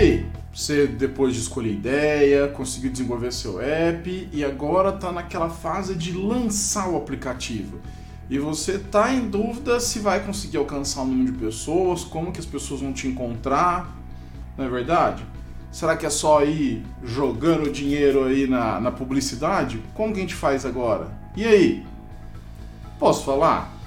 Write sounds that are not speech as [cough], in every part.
aí? Você, depois de escolher ideia, conseguiu desenvolver seu app e agora está naquela fase de lançar o aplicativo. E você está em dúvida se vai conseguir alcançar o número de pessoas, como que as pessoas vão te encontrar, não é verdade? Será que é só ir jogando dinheiro aí na, na publicidade? Como que a gente faz agora? E aí? Posso falar?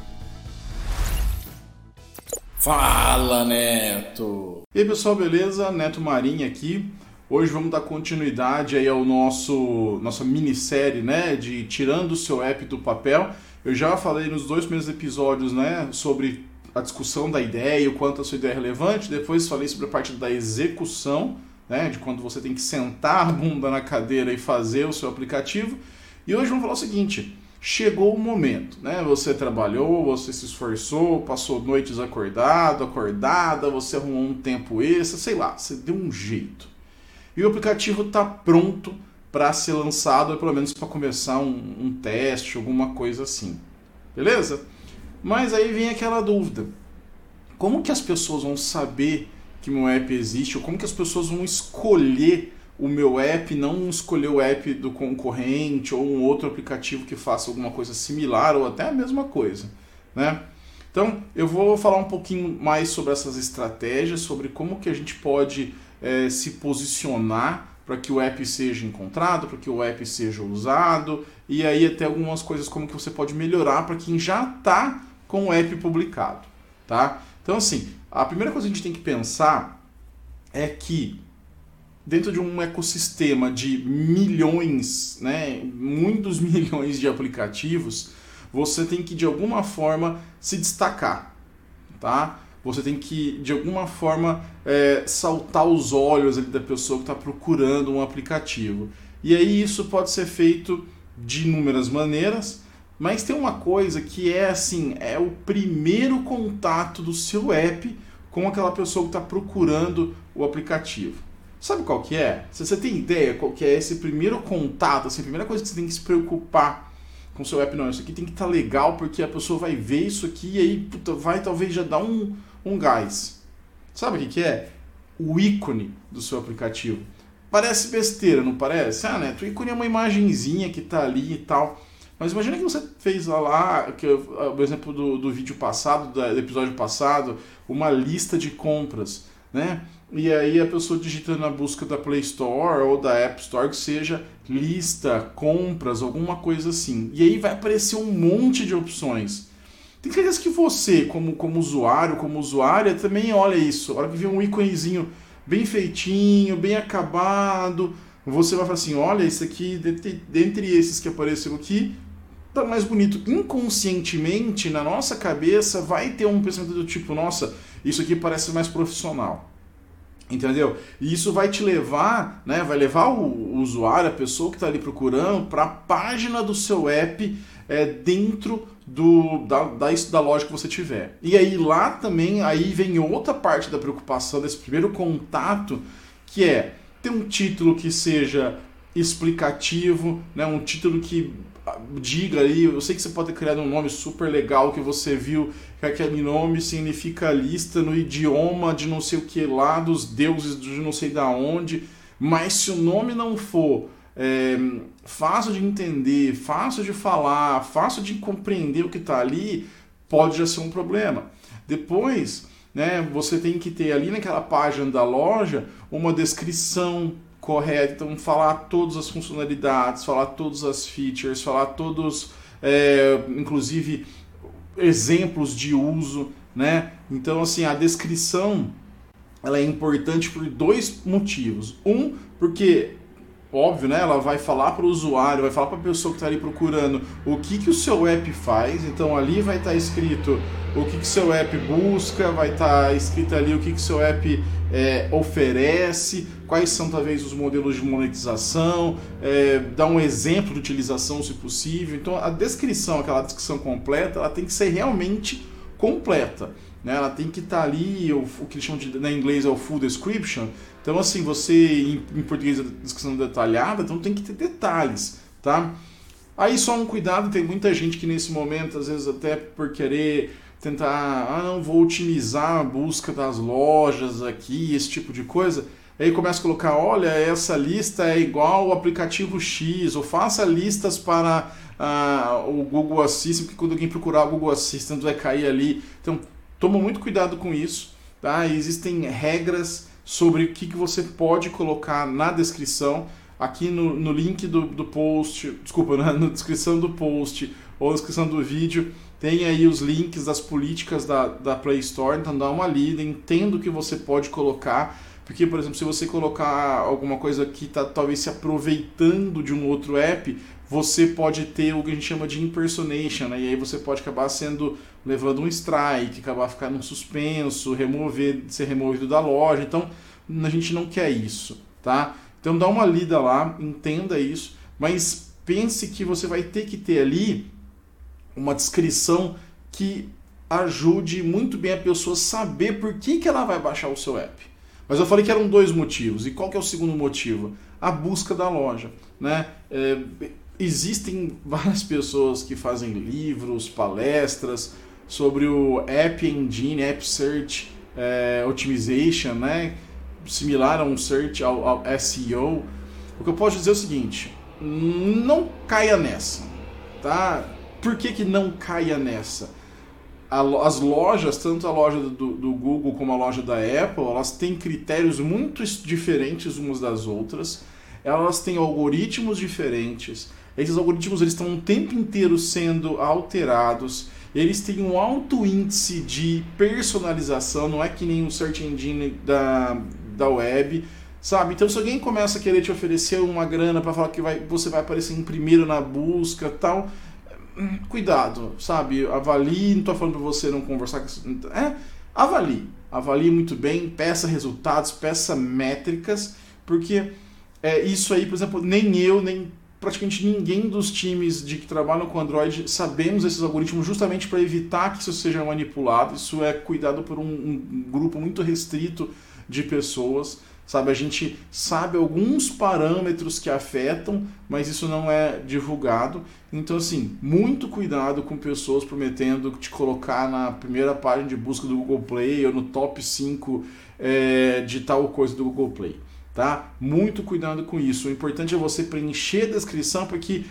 Fala, Neto! E aí, pessoal, beleza? Neto Marinho aqui. Hoje vamos dar continuidade aí ao nosso nossa minissérie, né, de tirando o seu app do papel. Eu já falei nos dois primeiros episódios, né, sobre a discussão da ideia, o quanto a sua ideia é relevante. Depois falei sobre a parte da execução, né, de quando você tem que sentar a bunda na cadeira e fazer o seu aplicativo. E hoje vamos falar o seguinte: chegou o momento, né? Você trabalhou, você se esforçou, passou noites acordado, acordada, você arrumou um tempo extra, sei lá, você deu um jeito. E o aplicativo está pronto para ser lançado, ou pelo menos para começar um, um teste, alguma coisa assim. Beleza? Mas aí vem aquela dúvida: como que as pessoas vão saber que meu app existe, ou como que as pessoas vão escolher o meu app, não escolher o app do concorrente ou um outro aplicativo que faça alguma coisa similar ou até a mesma coisa, né? Então, eu vou falar um pouquinho mais sobre essas estratégias, sobre como que a gente pode é, se posicionar para que o app seja encontrado, para que o app seja usado, e aí até algumas coisas como que você pode melhorar para quem já está com o app publicado, tá? Então, assim, a primeira coisa que a gente tem que pensar é que dentro de um ecossistema de milhões, né, muitos [laughs] milhões de aplicativos, você tem que de alguma forma se destacar, tá? Você tem que de alguma forma é, saltar os olhos da pessoa que está procurando um aplicativo. E aí isso pode ser feito de inúmeras maneiras, mas tem uma coisa que é assim, é o primeiro contato do seu app com aquela pessoa que está procurando o aplicativo. Sabe qual que é? Se você tem ideia qual que é esse primeiro contato, assim, a primeira coisa que você tem que se preocupar com seu app, não, isso aqui tem que estar tá legal porque a pessoa vai ver isso aqui e aí puta, vai talvez já dar um, um gás. Sabe o que, que é? O ícone do seu aplicativo. Parece besteira, não parece? Ah, né? O ícone é uma imagenzinha que está ali e tal. Mas imagina que você fez lá, que, por exemplo, do, do vídeo passado, do episódio passado, uma lista de compras, né? E aí a pessoa digita na busca da Play Store ou da App Store que seja lista, compras, alguma coisa assim. E aí vai aparecer um monte de opções. Tem certeza que você, como, como usuário, como usuária, também olha isso. A hora que vê um íconezinho bem feitinho, bem acabado, você vai falar assim, olha, esse aqui, dentre esses que apareceram aqui, tá mais bonito. Inconscientemente, na nossa cabeça, vai ter um pensamento do tipo, nossa, isso aqui parece mais profissional. Entendeu? E isso vai te levar, né, vai levar o, usuário, a pessoa que está ali procurando, para a página do seu app é, dentro do, da, da, da loja que você tiver. E aí lá também aí vem outra parte da preocupação desse primeiro contato, que é ter um título que seja explicativo, né, um título que diga aí, eu sei que você pode ter criado um nome super legal que você viu que aquele nome significa lista no idioma de não sei o que lá, dos deuses de não sei da onde, mas se o nome não for é, fácil de entender, fácil de falar, fácil de compreender o que está ali, pode já ser um problema. Depois, né, você tem que ter ali naquela página da loja uma descrição correto, então falar todas as funcionalidades, falar todas as features, falar todos, é, inclusive exemplos de uso, né? Então assim a descrição ela é importante por dois motivos. Um, porque óbvio, né? Ela vai falar para o usuário, vai falar para a pessoa que está ali procurando o que, que o seu app faz. Então ali vai estar tá escrito o que, que seu app busca, vai estar tá escrito ali o que, que seu app é, oferece, quais são talvez os modelos de monetização, é, dar um exemplo de utilização se possível. Então a descrição, aquela descrição completa, ela tem que ser realmente completa. Né? Ela tem que estar tá ali, o, o que eles chamam de, na inglês é o full description. Então, assim, você, em, em português, a descrição detalhada, então tem que ter detalhes, tá? Aí só um cuidado, tem muita gente que nesse momento, às vezes até por querer tentar, ah, não, vou otimizar a busca das lojas aqui, esse tipo de coisa. Aí começa a colocar, olha, essa lista é igual ao aplicativo X, ou faça listas para uh, o Google Assistant, porque quando alguém procurar o Google Assistant vai cair ali. Então, toma muito cuidado com isso, tá? Existem regras sobre o que, que você pode colocar na descrição. Aqui no, no link do, do post, desculpa, [laughs] na, na descrição do post ou na descrição do vídeo, tem aí os links das políticas da, da Play Store, então dá uma lida, entenda o que você pode colocar porque, por exemplo, se você colocar alguma coisa que está talvez se aproveitando de um outro app, você pode ter o que a gente chama de impersonation, né? e aí você pode acabar sendo levando um strike, acabar ficando suspenso, remover, ser removido da loja. Então, a gente não quer isso, tá? Então, dá uma lida lá, entenda isso, mas pense que você vai ter que ter ali uma descrição que ajude muito bem a pessoa saber por que, que ela vai baixar o seu app. Mas eu falei que eram dois motivos. E qual que é o segundo motivo? A busca da loja. Né? É, existem várias pessoas que fazem livros, palestras sobre o App Engine, App Search é, Optimization, né? similar a um search ao, ao SEO. O que eu posso dizer é o seguinte: não caia nessa. Tá? Por que, que não caia nessa? As lojas, tanto a loja do, do, Google como a loja da Apple, elas têm critérios muito diferentes umas das outras. Elas têm algoritmos diferentes. Esses algoritmos eles estão o tempo inteiro sendo alterados. Eles têm um alto índice de personalização, não é que nem o search engine da, da web, sabe? Então se alguém começa a querer te oferecer uma grana para falar que vai, você vai aparecer em primeiro na busca, tal, cuidado, sabe? Avalie, não estou falando para você não conversar com é, avalie, avalie muito bem, peça resultados, peça métricas, porque é, isso aí, por exemplo, nem eu, nem praticamente ninguém dos times de que trabalham com Android sabemos esses algoritmos justamente para evitar que isso seja manipulado. Isso é cuidado por um, um grupo muito restrito de pessoas sabe? A gente sabe alguns parâmetros que afetam, mas isso não é divulgado. Então, assim, muito cuidado com pessoas prometendo te colocar na primeira página de busca do Google Play ou no top 5 é, de tal coisa do Google Play, tá? Muito cuidado com isso. O importante é você preencher a descrição para que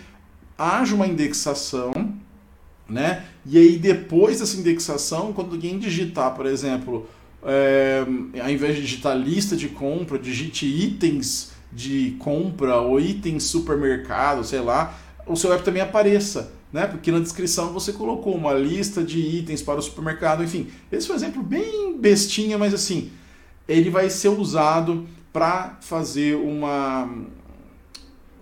haja uma indexação, né? E aí, depois dessa indexação, quando alguém digitar, por exemplo, é, ao invés de digitar lista de compra, digite itens de compra ou itens supermercado, sei lá, o seu app também apareça. Né? Porque na descrição você colocou uma lista de itens para o supermercado, enfim. Esse foi um exemplo bem bestinha, mas assim, ele vai ser usado para fazer uma,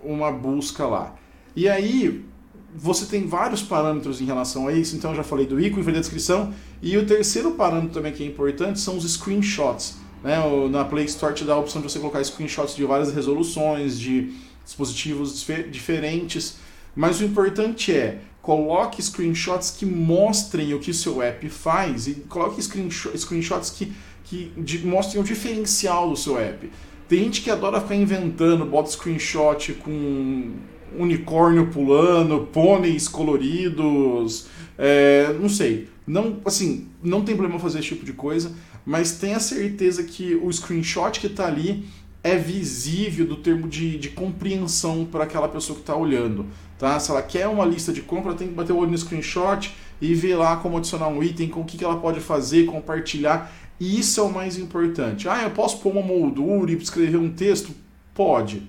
uma busca lá. E aí, você tem vários parâmetros em relação a isso, então eu já falei do ícone, da descrição, e o terceiro parâmetro também que é importante são os screenshots. Né? Na Play Store te dá a opção de você colocar screenshots de várias resoluções, de dispositivos diferentes, mas o importante é coloque screenshots que mostrem o que o seu app faz e coloque screenshots que, que mostrem o diferencial do seu app. Tem gente que adora ficar inventando, bota screenshot com unicórnio pulando, pôneis coloridos, é, não sei. Não, assim, não tem problema fazer esse tipo de coisa, mas tenha certeza que o screenshot que está ali é visível do termo de, de compreensão para aquela pessoa que está olhando. Tá? Se ela quer uma lista de compra, tem que bater o olho no screenshot e ver lá como adicionar um item, com o que, que ela pode fazer, compartilhar. Isso é o mais importante. Ah, eu posso pôr uma moldura e escrever um texto? Pode,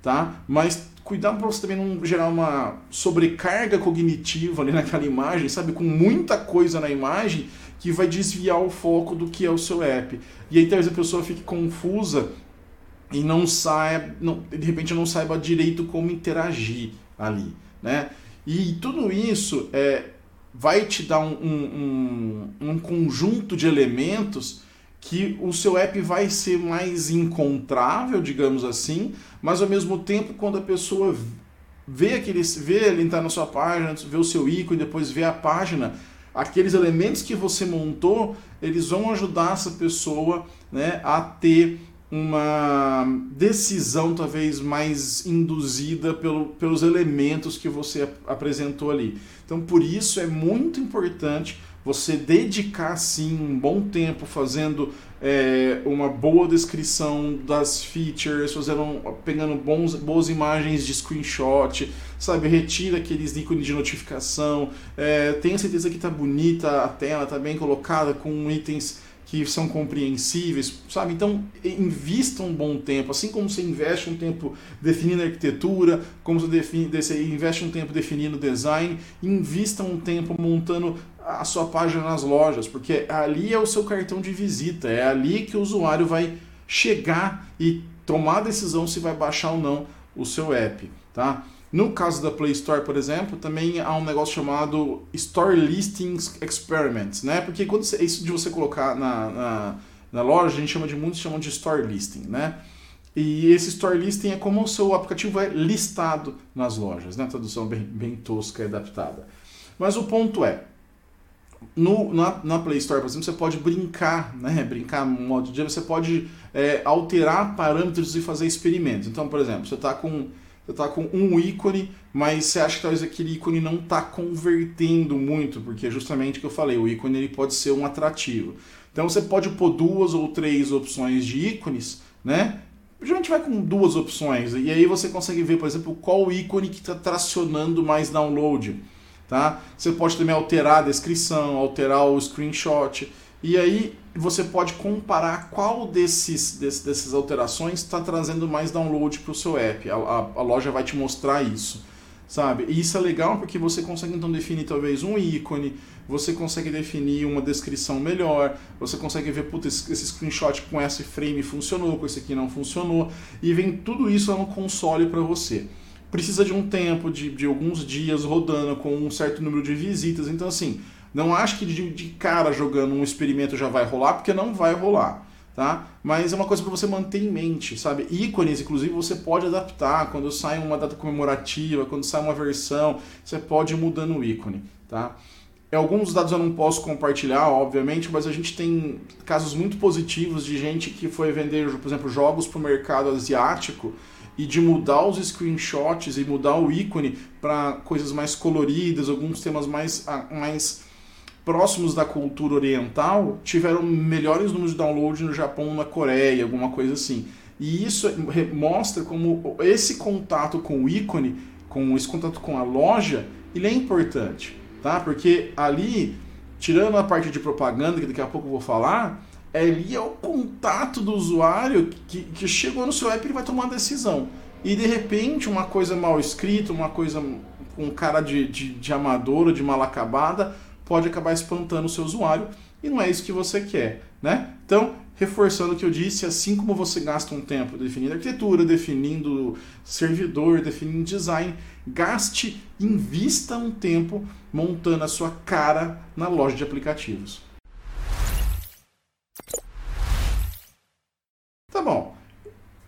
tá? Mas cuidado para você também não gerar uma sobrecarga cognitiva ali naquela imagem, sabe? Com muita coisa na imagem que vai desviar o foco do que é o seu app. E aí talvez a pessoa fique confusa e não saiba, não, de repente não saiba direito como interagir ali, né? E tudo isso é, vai te dar um, um, um, um conjunto de elementos que o seu app vai ser mais encontrável, digamos assim, mas ao mesmo tempo quando a pessoa vê aquele vê ele entrar na sua página, vê o seu ícone, depois vê a página, aqueles elementos que você montou, eles vão ajudar essa pessoa, né, a ter uma decisão talvez mais induzida pelo, pelos elementos que você apresentou ali. Então, por isso é muito importante você dedicar sim um bom tempo fazendo é, uma boa descrição das features, fazendo, pegando bons, boas imagens de screenshot, sabe, retira aqueles ícones de notificação, é, tenha certeza que está bonita a tela, está bem colocada com itens que são compreensíveis, sabe? Então, invista um bom tempo, assim como você investe um tempo definindo a arquitetura, como você, define, você investe um tempo definindo o design, invista um tempo montando a sua página nas lojas, porque ali é o seu cartão de visita, é ali que o usuário vai chegar e tomar a decisão se vai baixar ou não o seu app, tá? No caso da Play Store, por exemplo, também há um negócio chamado Store Listings Experiments, né? Porque quando você, isso de você colocar na, na, na, loja, a gente chama de muitos chamam de Store Listing, né? E esse Store Listing é como o seu aplicativo é listado nas lojas, né? Tradução bem, bem tosca e adaptada. Mas o ponto é, no, na, na, Play Store, por exemplo, você pode brincar, né? Brincar no modo de você pode é, alterar parâmetros e fazer experimentos. Então, por exemplo, você está com você está com um ícone, mas você acha que talvez aquele ícone não está convertendo muito, porque é justamente o que eu falei, o ícone ele pode ser um atrativo. Então você pode pôr duas ou três opções de ícones, né? Geralmente vai com duas opções, e aí você consegue ver, por exemplo, qual ícone que está tracionando mais download. Tá? Você pode também alterar a descrição, alterar o screenshot. E aí você pode comparar qual desses, desses dessas alterações está trazendo mais download para o seu app. A, a, a, loja vai te mostrar isso, sabe? E isso é legal porque você consegue então definir talvez um ícone, você consegue definir uma descrição melhor, você consegue ver, puta, esse, esse screenshot com esse frame funcionou, com esse aqui não funcionou, e vem tudo isso no console para você. Precisa de um tempo, de, de alguns dias rodando com um certo número de visitas, então assim não acho que de, de cara jogando um experimento já vai rolar, porque não vai rolar. Tá? Mas é uma coisa para você manter em mente, sabe? Ícones, inclusive, você pode adaptar quando sai uma data comemorativa, quando sai uma versão, você pode ir mudando o ícone, tá? Alguns dados eu não posso compartilhar, obviamente, mas a gente tem casos muito positivos de gente que foi vender, por exemplo, jogos para o mercado asiático e de mudar os screenshots e mudar o ícone para coisas mais coloridas, alguns temas mais, mais próximos da cultura oriental tiveram melhores números de download no Japão, na Coreia, alguma coisa assim. E isso mostra como esse contato com o ícone, com esse contato com a loja, ele é importante, tá? Porque ali, tirando a parte de propaganda, que daqui a pouco eu vou falar, ali é o contato do usuário que, que chegou no seu app e vai tomar uma decisão. E de repente, uma coisa mal escrita, uma coisa com cara de, de, de ou de mal acabada, pode acabar espantando o seu usuário e não é isso que você quer, né? Então, reforçando o que eu disse, assim como você gasta um tempo definindo arquitetura, definindo servidor, definindo design, gaste, invista um tempo montando a sua cara na loja de aplicativos. Tá bom.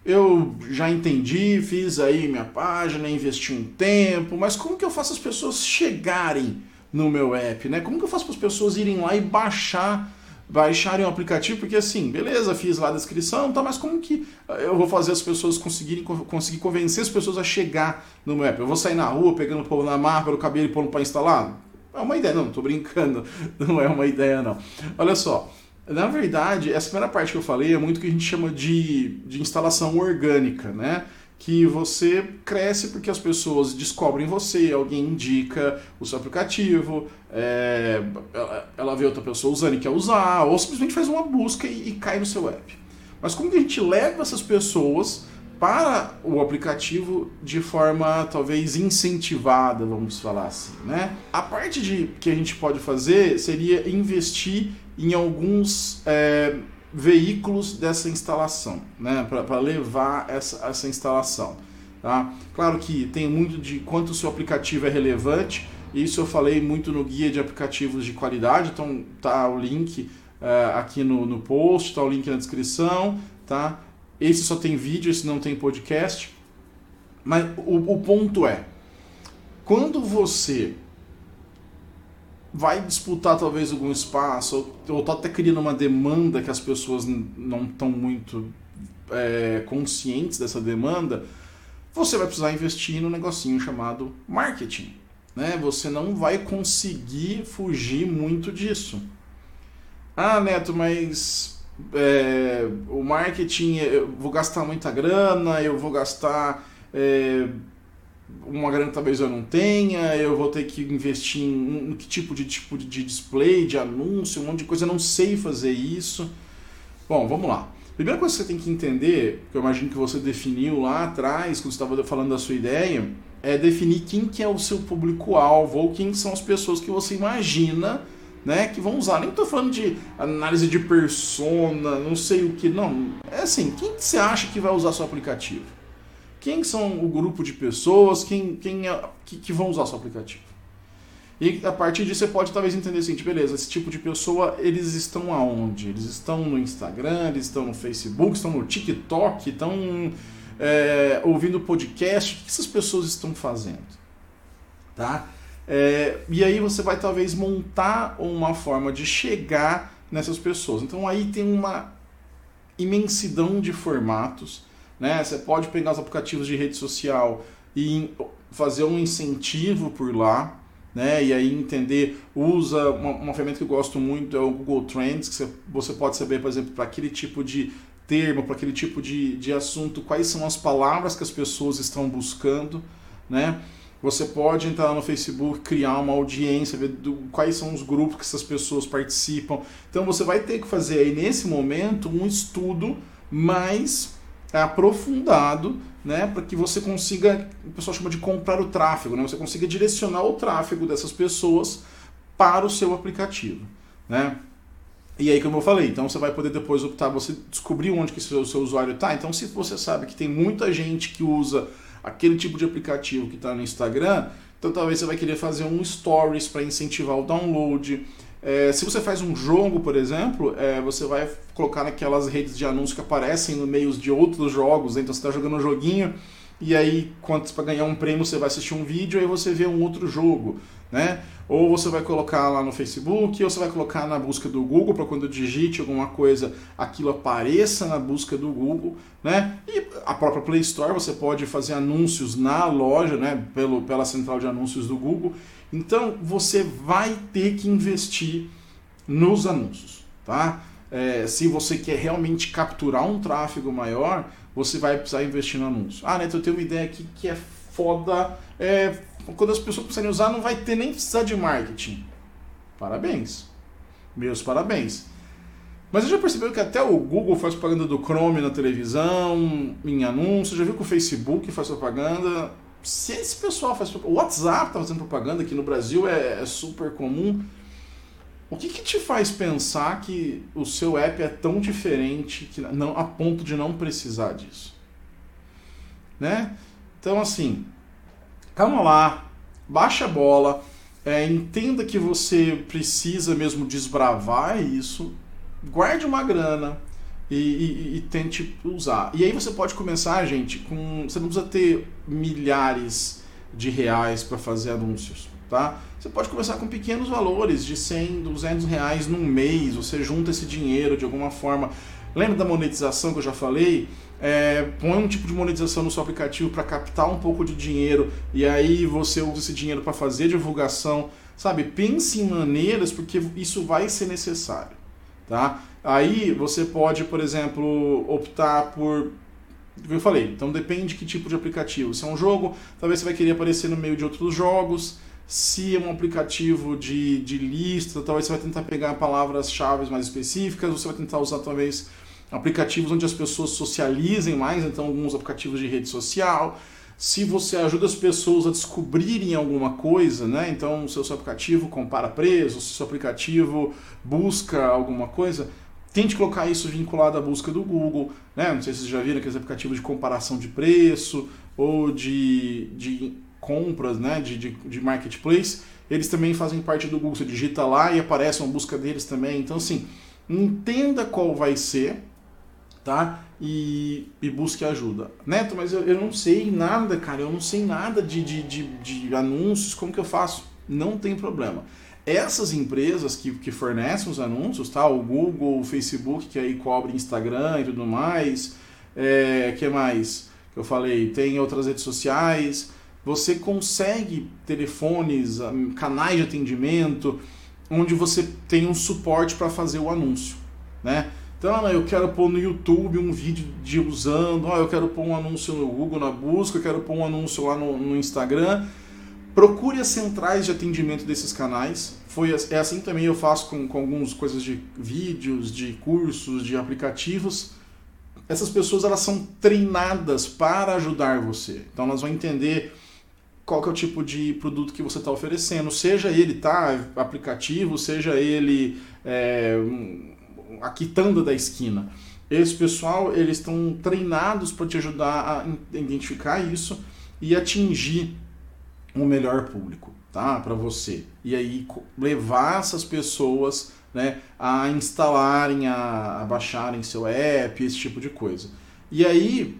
Eu já entendi, fiz aí minha página, investi um tempo, mas como que eu faço as pessoas chegarem no meu app, né? Como que eu faço para as pessoas irem lá e baixar baixarem o aplicativo, porque assim, beleza, fiz lá a descrição, tá, mas como que eu vou fazer as pessoas conseguirem conseguir convencer as pessoas a chegar no meu app? Eu vou sair na rua pegando o povo na mar pelo cabelo e pondo para instalar? É uma ideia, não, tô brincando, [laughs] não é uma ideia não. Olha só, na verdade, essa primeira parte que eu falei é muito o que a gente chama de, de instalação orgânica, né? Que você cresce porque as pessoas descobrem você, alguém indica o seu aplicativo, é, ela vê outra pessoa usando e quer usar, ou simplesmente faz uma busca e, e cai no seu app. Mas como que a gente leva essas pessoas para o aplicativo de forma talvez incentivada, vamos falar assim, né? A parte de que a gente pode fazer seria investir em alguns é, veículos dessa instalação, né, para levar essa, essa instalação. Tá? Claro que tem muito de quanto o seu aplicativo é relevante, isso eu falei muito no guia de aplicativos de qualidade, então tá o link uh, aqui no, no post, tá o link na descrição, tá? Esse só tem vídeo, esse não tem podcast. Mas o, o ponto é, quando você vai disputar talvez algum espaço, ou, ou tá até criando uma demanda que as pessoas não estão muito é, conscientes dessa demanda, você vai precisar investir no negocinho chamado marketing. Né? Você não vai conseguir fugir muito disso. Ah, Neto, mas é, o marketing, eu vou gastar muita grana, eu vou gastar é, uma grana talvez eu não tenha, eu vou ter que investir em, em que tipo de tipo de display, de anúncio, um monte de coisa, eu não sei fazer isso. Bom, vamos lá. Primeira coisa que você tem que entender, que eu imagino que você definiu lá atrás, quando você estava falando da sua ideia, é definir quem que é o seu público-alvo, ou quem são as pessoas que você imagina né, que vão usar. Nem estou falando de análise de persona, não sei o que, não. É assim, quem que você acha que vai usar seu aplicativo? Quem são o grupo de pessoas quem, quem é, que, que vão usar seu aplicativo? E a partir disso você pode talvez entender o seguinte, beleza, esse tipo de pessoa, eles estão aonde? Eles estão no Instagram, eles estão no Facebook, estão no TikTok, estão é, ouvindo podcast, o que essas pessoas estão fazendo? Tá? É, e aí você vai talvez montar uma forma de chegar nessas pessoas. Então aí tem uma imensidão de formatos. Né? Você pode pegar os aplicativos de rede social e fazer um incentivo por lá né? E aí entender, usa uma, uma ferramenta que eu gosto muito é o Google Trends, que você, você pode saber, por exemplo, para aquele tipo de termo, para aquele tipo de, de assunto, quais são as palavras que as pessoas estão buscando, né? Você pode entrar no Facebook, criar uma audiência, ver do, quais são os grupos que essas pessoas participam. Então você vai ter que fazer aí nesse momento um estudo mais aprofundado né, para que você consiga, o pessoal chama de comprar o tráfego, né, você consiga direcionar o tráfego dessas pessoas para o seu aplicativo, né? E aí, como eu falei, então você vai poder depois optar, você descobrir onde que o seu, seu usuário está. Então, se você sabe que tem muita gente que usa aquele tipo de aplicativo que está no Instagram, então talvez você vai querer fazer um stories para incentivar o download. É, se você faz um jogo, por exemplo, é, você vai colocar naquelas redes de anúncios que aparecem no meio de outros jogos. Então você está jogando um joguinho e aí, para ganhar um prêmio, você vai assistir um vídeo e aí você vê um outro jogo. Né? Ou você vai colocar lá no Facebook, ou você vai colocar na busca do Google para quando digite alguma coisa, aquilo apareça na busca do Google, né? E a própria Play Store você pode fazer anúncios na loja, né? Pelo, pela central de anúncios do Google. Então você vai ter que investir nos anúncios, tá? É, se você quer realmente capturar um tráfego maior, você vai precisar investir no anúncio. Ah, Neto, eu tenho uma ideia aqui que é foda. É, quando as pessoas precisarem usar, não vai ter nem precisar de marketing. Parabéns. Meus parabéns. Mas você já percebeu que até o Google faz propaganda do Chrome na televisão, em anúncios, já viu que o Facebook faz propaganda? se esse pessoal faz o WhatsApp está fazendo propaganda aqui no Brasil é, é super comum. O que, que, te faz pensar que o seu app é tão diferente que não a ponto de não precisar disso, né? Então assim, calma lá, baixa a bola, é, entenda que você precisa mesmo desbravar isso, guarde uma grana, e, e, e, tente usar. E aí você pode começar, gente, com. Você não precisa ter milhares de reais para fazer anúncios, tá? Você pode começar com pequenos valores, de 100, 200 reais num mês, você junta esse dinheiro de alguma forma. Lembra da monetização que eu já falei? É, põe um tipo de monetização no seu aplicativo para captar um pouco de dinheiro e aí você usa esse dinheiro para fazer divulgação, sabe? Pense em maneiras porque isso vai ser necessário, tá? Aí você pode, por exemplo, optar por eu falei, então depende de que tipo de aplicativo. Se é um jogo, talvez você vai querer aparecer no meio de outros jogos. Se é um aplicativo de, de lista, talvez você vai tentar pegar palavras-chave mais específicas, você vai tentar usar talvez aplicativos onde as pessoas socializem mais, então alguns aplicativos de rede social. Se você ajuda as pessoas a descobrirem alguma coisa, né? Então o seu, aplicativo compara preços, o seu aplicativo busca alguma coisa, Tente colocar isso vinculado à busca do Google, né? Não sei se vocês já viram aqueles aplicativos de comparação de preço ou de, de compras, né? De, de, de marketplace. Eles também fazem parte do Google. Você digita lá e aparece uma busca deles também. Então, assim, entenda qual vai ser, tá? E, e busque ajuda. Neto, mas eu, eu não sei nada, cara. Eu não sei nada de, de, de, de anúncios. Como que eu faço? Não tem problema essas empresas que, que fornecem os anúncios, tá? O Google, o Facebook, que aí cobre Instagram e tudo mais, é, que mais que eu falei? Tem outras redes sociais. Você consegue telefones, canais de atendimento, onde você tem um suporte para fazer o anúncio, né? Então, eu quero pôr no YouTube um vídeo de usando, eu quero pôr um anúncio no Google na busca, eu quero pôr um anúncio lá no, no Instagram. Procure as centrais de atendimento desses canais. Foi, é assim também eu faço com, com algumas coisas de vídeos, de cursos, de aplicativos. Essas pessoas elas são treinadas para ajudar você. Então elas vão entender qual que é o tipo de produto que você está oferecendo, seja ele tá aplicativo, seja ele é, a quitanda da esquina. Esse pessoal, eles estão treinados para te ajudar a identificar isso e atingir um melhor público, tá? Para você. E aí levar essas pessoas, né, a instalarem, a, a baixarem seu app, esse tipo de coisa. E aí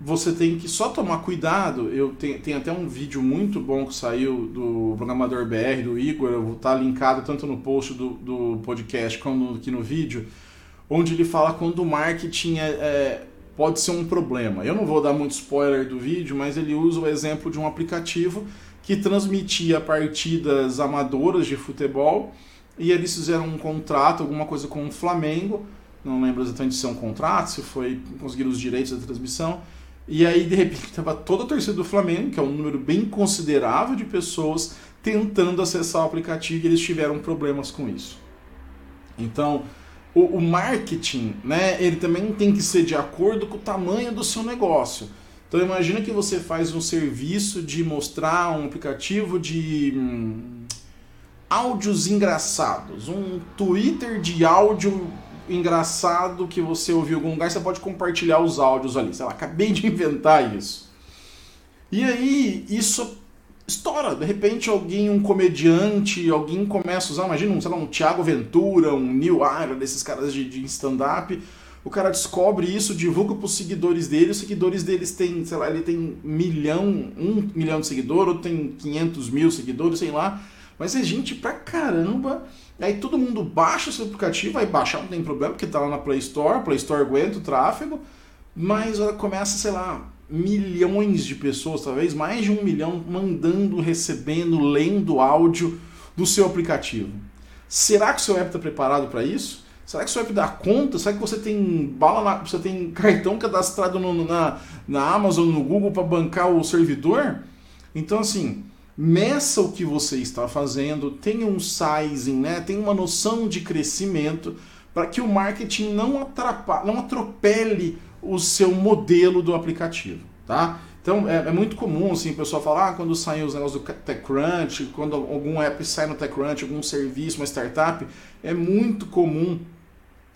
você tem que só tomar cuidado. Eu tenho, tenho até um vídeo muito bom que saiu do programador BR, do Igor, eu vou estar tá linkado tanto no post do, do podcast como aqui no vídeo, onde ele fala quando o marketing é, é, pode ser um problema. Eu não vou dar muito spoiler do vídeo, mas ele usa o exemplo de um aplicativo que transmitia partidas amadoras de futebol e eles fizeram um contrato, alguma coisa com o Flamengo, não lembro exatamente se é um contrato, se foi conseguir os direitos da transmissão e aí, de repente, estava toda a torcida do Flamengo, que é um número bem considerável de pessoas, tentando acessar o aplicativo e eles tiveram problemas com isso. Então, o, o, marketing, né, ele também tem que ser de acordo com o tamanho do seu negócio. Então, imagina que você faz um serviço de mostrar um aplicativo de hum, áudios engraçados, um Twitter de áudio engraçado que você ouviu algum lugar, você pode compartilhar os áudios ali. Sei lá, acabei de inventar isso. E aí, isso estoura. De repente, alguém, um comediante, alguém começa a usar, imagina, um, sei lá, um Thiago Ventura, um Neil Ira, desses caras de, de stand-up. O cara descobre isso, divulga para os seguidores dele, os seguidores deles têm, sei lá, ele tem milhão, um milhão de seguidores, outro tem 500 mil seguidores, sei lá. Mas é gente pra caramba Aí todo mundo baixa esse aplicativo, vai baixar, não tem problema, porque está lá na Play Store, Play Store aguenta o tráfego, mas ela começa, sei lá, milhões de pessoas, talvez mais de um milhão, mandando, recebendo, lendo áudio do seu aplicativo. Será que o seu app está preparado para isso? Será que o seu app dá conta? Será que você tem bala na, você tem [laughs] cartão cadastrado no, na, na Amazon, no Google para bancar o servidor? Então, assim, meça o que você está fazendo, tenha um sizing, né? tenha uma noção de crescimento para que o marketing não, atrapalhe, não atropele o seu modelo do aplicativo. Tá? Então é, é, muito comum assim, o pessoal falar ah, quando saem os negócios do TechCrunch, quando algum app sai no TechCrunch, algum serviço, uma startup, é muito comum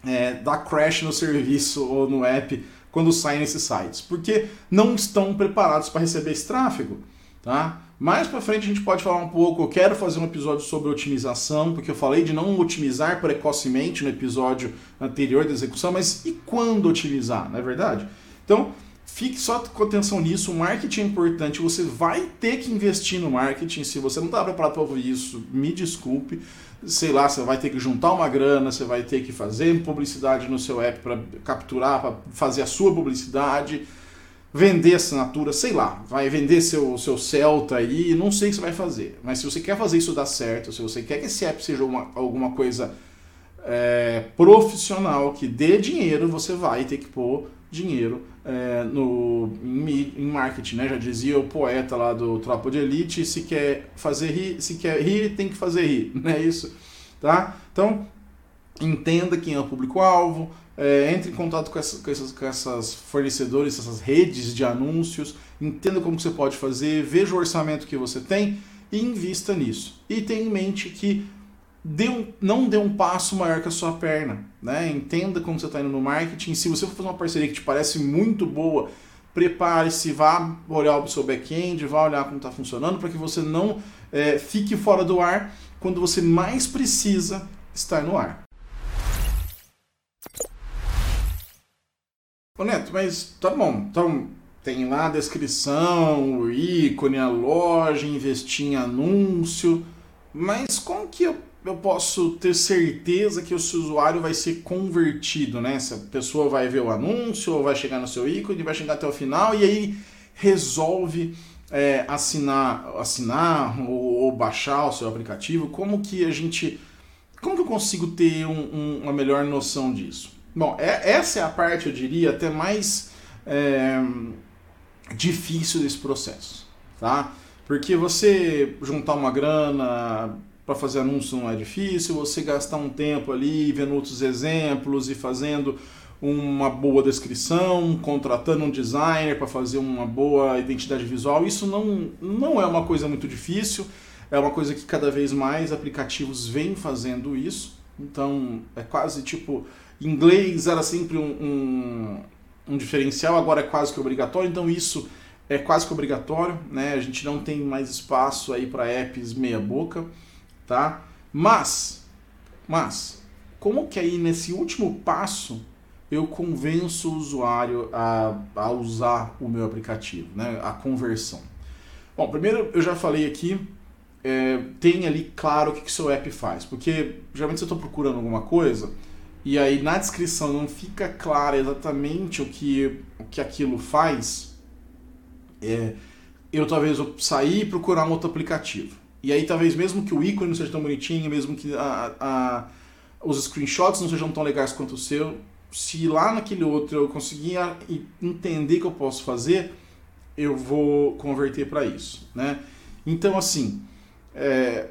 é, dar crash no serviço [laughs] ou no app quando saem esses sites, porque não estão preparados para receber esse tráfego. Tá? Mais para frente a gente pode falar um pouco, eu quero fazer um episódio sobre otimização, porque eu falei de não otimizar precocemente no episódio anterior da execução, mas e quando otimizar, não é verdade? Então, fique só com atenção nisso, o marketing é importante, você vai ter que investir no marketing, se você não está preparado para ouvir isso, me desculpe, sei lá, você vai ter que juntar uma grana, você vai ter que fazer publicidade no seu app para capturar, para fazer a sua publicidade, vender assinatura, sei lá, vai vender seu, seu Celta aí, não sei o que você vai fazer. Mas se você quer fazer isso dar certo, se você quer que esse app seja uma, alguma coisa é, profissional que dê dinheiro, você vai ter que pôr dinheiro é, no, em, em, marketing, né? Já dizia o poeta lá do Tropa de Elite, se quer fazer rir, se quer rir, tem que fazer rir, [laughs] não é isso? Tá? Então, entenda quem é o público-alvo, é, entre em contato com, essa, com, essas, com essas fornecedores, essas redes de anúncios, entenda como você pode fazer, veja o orçamento que você tem e invista nisso. E tenha em mente que dê um, não dê um passo maior que a sua perna. Né? Entenda como você está indo no marketing. Se você for fazer uma parceria que te parece muito boa, prepare-se, vá olhar o seu back-end, vá olhar como está funcionando, para que você não é, fique fora do ar quando você mais precisa estar no ar. Ô Neto, mas tá bom. Então tem lá a descrição, o ícone, a loja, investir em anúncio. mas como que eu, eu posso ter certeza que seu usuário vai ser convertido, né? Se a pessoa vai ver o anúncio ou vai chegar no seu ícone, vai chegar até o final e aí resolve é, assinar, assinar ou, ou, baixar o seu aplicativo. Como que a gente, como que eu consigo ter um, um, uma melhor noção disso? Bom, é, essa é a parte, eu diria, até mais é, difícil desse processo, tá? Porque você juntar uma grana para fazer anúncio não é difícil, você gastar um tempo ali vendo outros exemplos e fazendo uma boa descrição, contratando um designer para fazer uma boa identidade visual, isso não, não é uma coisa muito difícil, é uma coisa que cada vez mais aplicativos vêm fazendo isso. Então é quase tipo, inglês era sempre um, um, um diferencial, agora é quase que obrigatório, então isso é quase que obrigatório, né? A gente não tem mais espaço aí para apps meia boca, tá? Mas, mas, como que aí nesse último passo eu convenço o usuário a, a usar o meu aplicativo, né? A conversão. Bom, primeiro eu já falei aqui, é, tem ali claro o que, que seu app faz, porque geralmente você está procurando alguma coisa e aí na descrição não fica claro exatamente o que, o que aquilo faz, é, eu talvez eu sair e procurar um outro aplicativo. E aí talvez mesmo que o ícone não seja tão bonitinho, mesmo que a, a, os screenshots não sejam tão legais quanto o seu, se lá naquele outro eu conseguir entender que eu posso fazer, eu vou converter para isso, né? Então assim, é,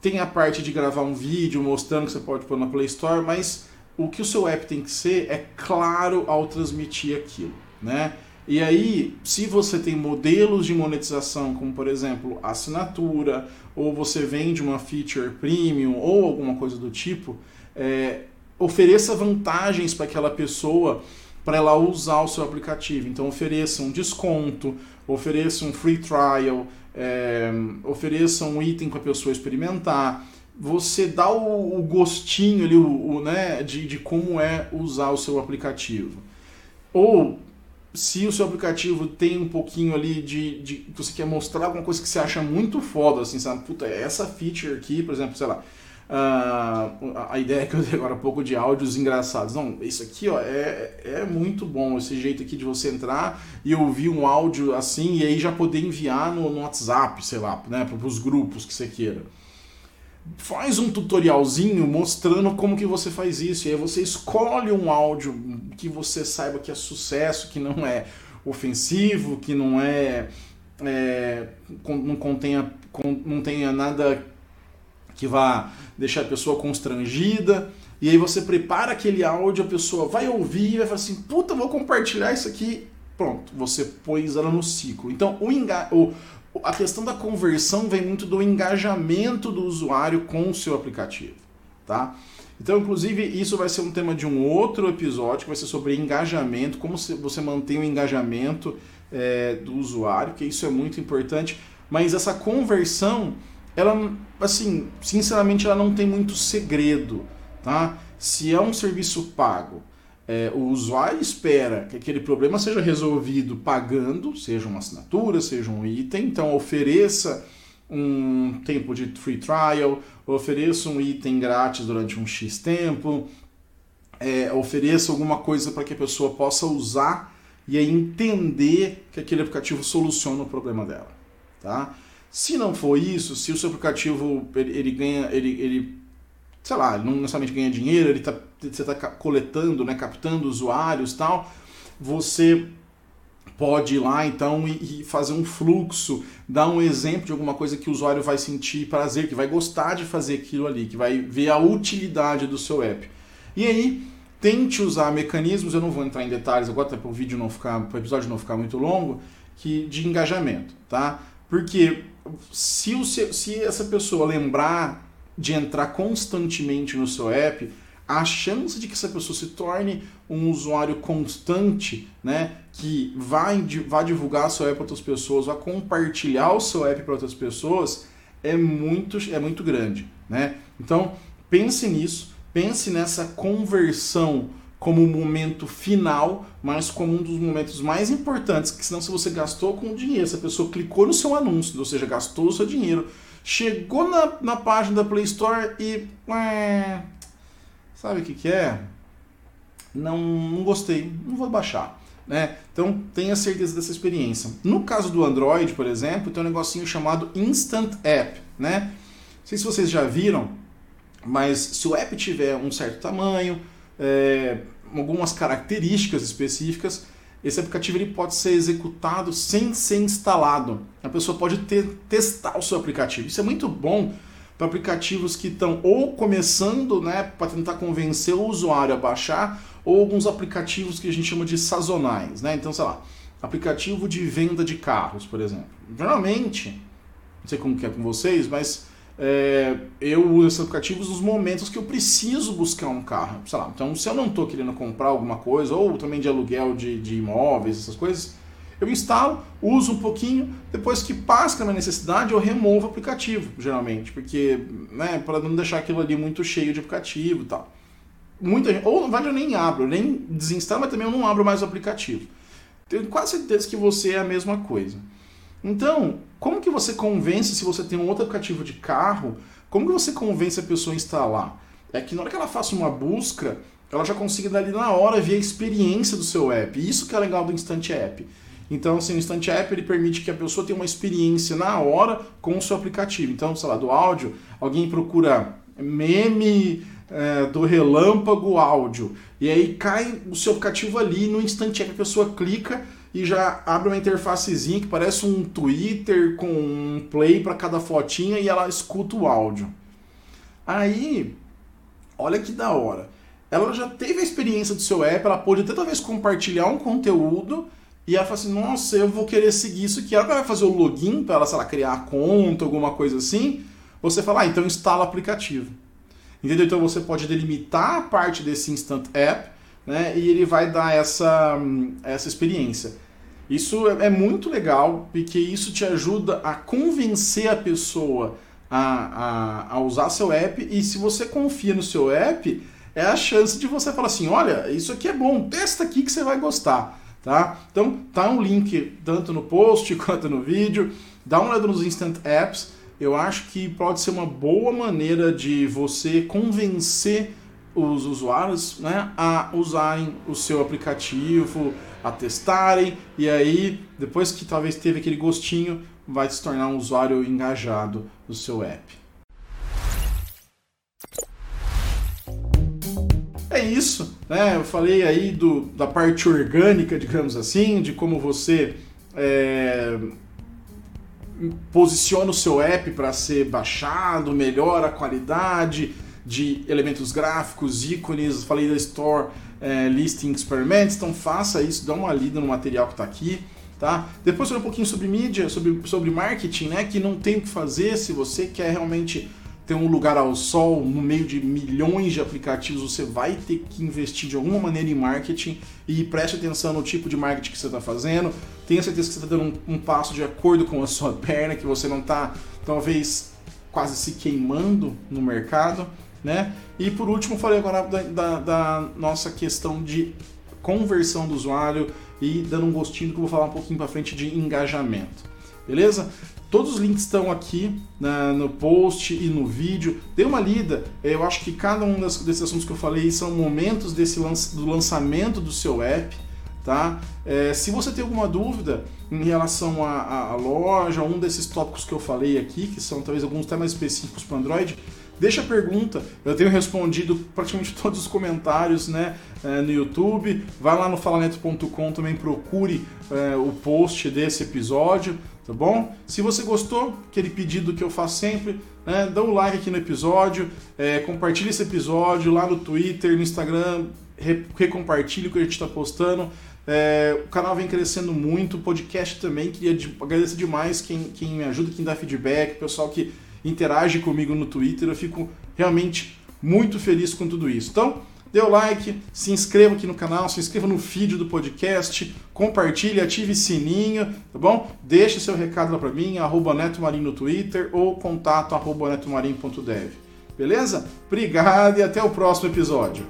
tem a parte de gravar um vídeo mostrando que você pode pôr na Play Store, mas o que o seu app tem que ser é claro ao transmitir aquilo, né? E aí, se você tem modelos de monetização, como por exemplo assinatura, ou você vende uma feature premium ou alguma coisa do tipo, é, ofereça vantagens para aquela pessoa para ela usar o seu aplicativo. Então ofereça um desconto, ofereça um free trial, é, ofereça um item para a pessoa experimentar. Você dá o, o gostinho ali, o, o, né, de, de como é usar o seu aplicativo. Ou se o seu aplicativo tem um pouquinho ali de, de você quer mostrar alguma coisa que você acha muito foda, assim, sabe? Puta, essa feature aqui, por exemplo, sei lá, uh, a ideia que eu dei agora há pouco de áudios engraçados. Não, isso aqui ó, é, é muito bom, esse jeito aqui de você entrar e ouvir um áudio assim e aí já poder enviar no, no WhatsApp, sei lá, né, para os grupos que você queira faz um tutorialzinho mostrando como que você faz isso. E aí você escolhe um áudio que você saiba que é sucesso, que não é ofensivo, que não é, é não contenha não tenha nada que vá deixar a pessoa constrangida. E aí você prepara aquele áudio, a pessoa vai ouvir e vai falar assim, puta, vou compartilhar isso aqui. Pronto, você pôs ela no ciclo. Então o, enga o, a questão da conversão vem muito do engajamento do usuário com o seu aplicativo, tá? Então, inclusive, isso vai ser um tema de um outro episódio, que vai ser sobre engajamento, como você mantém o engajamento é, do usuário, que isso é muito importante. Mas essa conversão, ela, assim, sinceramente, ela não tem muito segredo, tá? Se é um serviço pago, é, o usuário espera que aquele problema seja resolvido pagando, seja uma assinatura, seja um item, então ofereça um tempo de free trial, ofereça um item grátis durante um X tempo, é, ofereça alguma coisa para que a pessoa possa usar e aí entender que aquele aplicativo soluciona o problema dela. Tá? Se não for isso, se o seu aplicativo ele, ele ganha, ele, ele sei lá, não necessariamente ganha dinheiro, ele tá, você está coletando, né, captando usuários tal, você pode ir lá então e, e, fazer um fluxo, dar um exemplo de alguma coisa que o usuário vai sentir prazer, que vai gostar de fazer aquilo ali, que vai ver a utilidade do seu app. E aí, tente usar mecanismos, eu não vou entrar em detalhes agora, até para o vídeo não ficar, para o episódio não ficar muito longo, que de engajamento, tá? Porque se, o, se essa pessoa lembrar de entrar constantemente no seu app, a chance de que essa pessoa se torne um usuário constante, né, que vai, vai divulgar seu app para outras pessoas, vai compartilhar o seu app para outras pessoas, é muito, é muito grande. Né? Então, pense nisso, pense nessa conversão como um momento final, mas como um dos momentos mais importantes, que senão se você gastou com dinheiro, se a pessoa clicou no seu anúncio, ou seja, gastou o seu dinheiro, chegou na, na página da Play Store e. Ué, sabe o que, que é? Não, não gostei, não vou baixar. Né? Então tenha certeza dessa experiência. No caso do Android, por exemplo, tem um negocinho chamado Instant App. Né? Não sei se vocês já viram, mas se o app tiver um certo tamanho, é, algumas características específicas, esse aplicativo ele pode ser executado sem ser instalado. A pessoa pode ter, testar o seu aplicativo. Isso é muito bom para aplicativos que estão ou começando, né, para tentar convencer o usuário a baixar, ou alguns aplicativos que a gente chama de sazonais, né? Então, sei lá, aplicativo de venda de carros, por exemplo. Geralmente, não sei como que é com vocês, mas é, eu uso esses aplicativos nos momentos que eu preciso buscar um carro. Sei lá, então se eu não estou querendo comprar alguma coisa, ou também de aluguel de, de imóveis, essas coisas, eu instalo, uso um pouquinho, depois que passa a minha necessidade, eu removo o aplicativo, geralmente, porque, né, para não deixar aquilo ali muito cheio de aplicativo e tal. Muita gente, ou vai eu nem abro, eu nem desinstalo, mas também eu não abro mais o aplicativo. Tenho quase certeza que você é a mesma coisa. Então, como que você convence se você tem um outro aplicativo de carro? Como que você convence a pessoa a instalar? É que na hora que ela faça uma busca, ela já consiga dali na hora ver a experiência do seu app. Isso que é legal do Instant App. Então, assim, o Instant App ele permite que a pessoa tenha uma experiência na hora com o seu aplicativo. Então, sei lá, do áudio, alguém procura meme é, do relâmpago áudio. E aí cai o seu aplicativo ali no Instant App, a pessoa clica e já abre uma interfacezinha que parece um Twitter com um play para cada fotinha e ela escuta o áudio. Aí, olha que da hora. Ela já teve a experiência do seu app, ela pode até talvez compartilhar um conteúdo e ela fala assim: Nossa, eu vou querer seguir isso aqui. Ela vai fazer o login para ela, sei lá, criar a conta, alguma coisa assim. Você fala: Ah, então instala o aplicativo. Entendeu? Então você pode delimitar a parte desse Instant App né, e ele vai dar essa, essa experiência. Isso é, é muito legal, porque isso te ajuda a convencer a pessoa a, a, a, usar seu app, e se você confia no seu app, é a chance de você falar assim, olha, isso aqui é bom, testa aqui que você vai gostar. Tá? Então tá um link tanto no post [laughs] quanto no vídeo. Dá uma olhada nos Instant Apps. Eu acho que pode ser uma boa maneira de você convencer os usuários né, a usarem o seu aplicativo, a testarem, e aí, depois que talvez teve aquele gostinho, vai se tornar um usuário engajado do seu app. É isso, né? Eu falei aí do, da parte orgânica, digamos assim, de como você é, posiciona o seu app para ser baixado, melhora a qualidade, de elementos gráficos, ícones, falei da Store é, Listing Experiments, então faça isso, dá uma lida no material que está aqui. Tá? Depois falei um pouquinho sobre mídia, sobre, sobre marketing, né? que não tem o que fazer se você quer realmente ter um lugar ao sol no meio de milhões de aplicativos, você vai ter que investir de alguma maneira em marketing e preste atenção no tipo de marketing que você está fazendo. Tenha certeza que você está dando um, um, passo de acordo com a sua [laughs] perna, que você não está talvez quase se queimando no mercado né? E por último, falei agora da, da, da, nossa questão de conversão do usuário e dando um gostinho que eu vou falar um pouquinho para frente de engajamento, beleza? Todos os links estão aqui né, no post e no vídeo. Dê uma lida. Eu acho que cada um desses assuntos que eu falei são momentos desse do lançamento do seu app. Tá? É, se você tem alguma dúvida em relação à loja, um desses tópicos que eu falei aqui, que são talvez alguns temas específicos para Android, Deixa a pergunta, eu tenho respondido praticamente [laughs] todos os comentários né, é, no YouTube. Vai lá no falaneto.com também, procure é, o post desse episódio, tá bom? Se você gostou, aquele pedido que eu faço sempre, né, dá um like aqui no episódio, é, compartilhe esse episódio lá no Twitter, no Instagram, re recompartilhe o que a gente está postando. É, o canal vem crescendo muito, o podcast também. Queria agradecer demais quem, quem me ajuda, quem dá feedback, o pessoal que interage comigo no Twitter. Eu fico realmente muito feliz com tudo isso. Então, dê o like, se inscreva aqui no canal, se inscreva no feed do podcast, compartilhe, ative sininho, tá bom? Deixe seu recado lá para mim, arroba netomarim no Twitter ou contato arroba netomarim.dev. Beleza? Obrigado e até o próximo episódio.